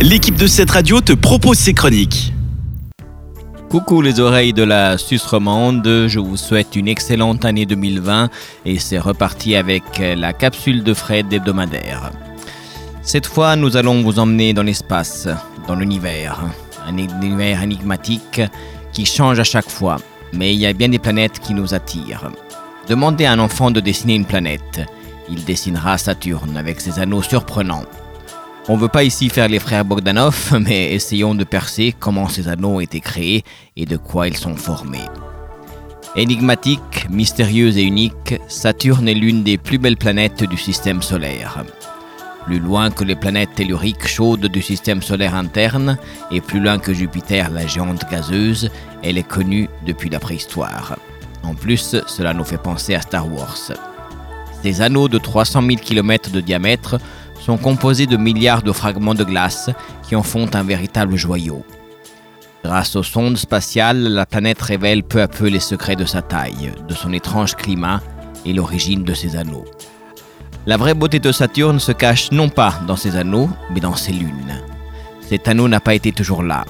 l'équipe de cette radio te propose ses chroniques. Coucou les oreilles de la Suisse romande, je vous souhaite une excellente année 2020 et c'est reparti avec la capsule de Fred hebdomadaire. Cette fois, nous allons vous emmener dans l'espace, dans l'univers, un univers énigmatique qui change à chaque fois, mais il y a bien des planètes qui nous attirent. Demandez à un enfant de dessiner une planète, il dessinera Saturne avec ses anneaux surprenants. On ne veut pas ici faire les frères Bogdanov, mais essayons de percer comment ces anneaux ont été créés et de quoi ils sont formés. Énigmatique, mystérieuse et unique, Saturne est l'une des plus belles planètes du système solaire. Plus loin que les planètes telluriques chaudes du système solaire interne, et plus loin que Jupiter, la géante gazeuse, elle est connue depuis la préhistoire. En plus, cela nous fait penser à Star Wars. Ces anneaux de 300 000 km de diamètre sont composés de milliards de fragments de glace qui en font un véritable joyau. Grâce aux sondes spatiales, la planète révèle peu à peu les secrets de sa taille, de son étrange climat et l'origine de ses anneaux. La vraie beauté de Saturne se cache non pas dans ses anneaux, mais dans ses lunes. Cet anneau n'a pas été toujours là.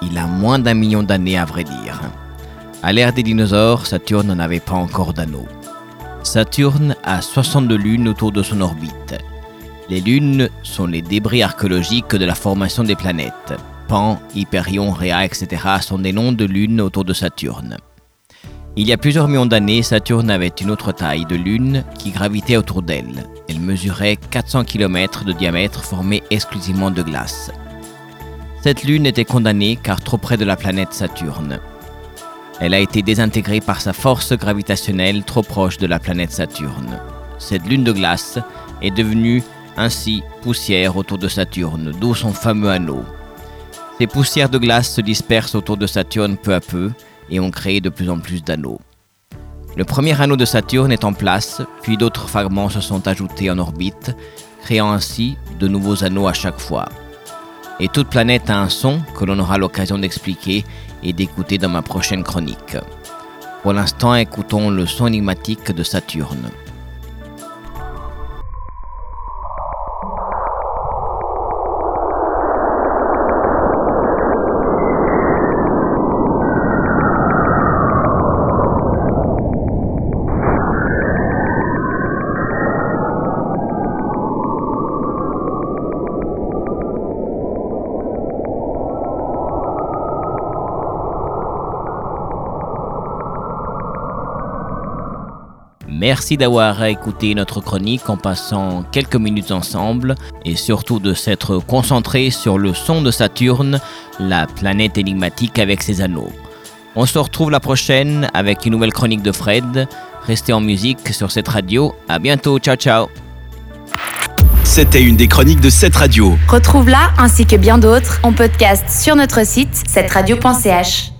Il a moins d'un million d'années à vrai dire. À l'ère des dinosaures, Saturne n'avait pas encore d'anneaux. Saturne a 62 lunes autour de son orbite. Les lunes sont les débris archéologiques de la formation des planètes. Pan, Hyperion, Rhea, etc. sont des noms de lunes autour de Saturne. Il y a plusieurs millions d'années, Saturne avait une autre taille de lune qui gravitait autour d'elle. Elle mesurait 400 km de diamètre formée exclusivement de glace. Cette lune était condamnée car trop près de la planète Saturne. Elle a été désintégrée par sa force gravitationnelle trop proche de la planète Saturne. Cette lune de glace est devenue ainsi poussière autour de Saturne, d'où son fameux anneau. Ces poussières de glace se dispersent autour de Saturne peu à peu et ont créé de plus en plus d'anneaux. Le premier anneau de Saturne est en place, puis d'autres fragments se sont ajoutés en orbite, créant ainsi de nouveaux anneaux à chaque fois. Et toute planète a un son que l'on aura l'occasion d'expliquer et d'écouter dans ma prochaine chronique. Pour l'instant, écoutons le son énigmatique de Saturne. Merci d'avoir écouté notre chronique en passant quelques minutes ensemble et surtout de s'être concentré sur le son de Saturne, la planète énigmatique avec ses anneaux. On se retrouve la prochaine avec une nouvelle chronique de Fred. Restez en musique sur cette radio. À bientôt. Ciao ciao. C'était une des chroniques de cette radio. Retrouve-la ainsi que bien d'autres en podcast sur notre site cette radio.ch.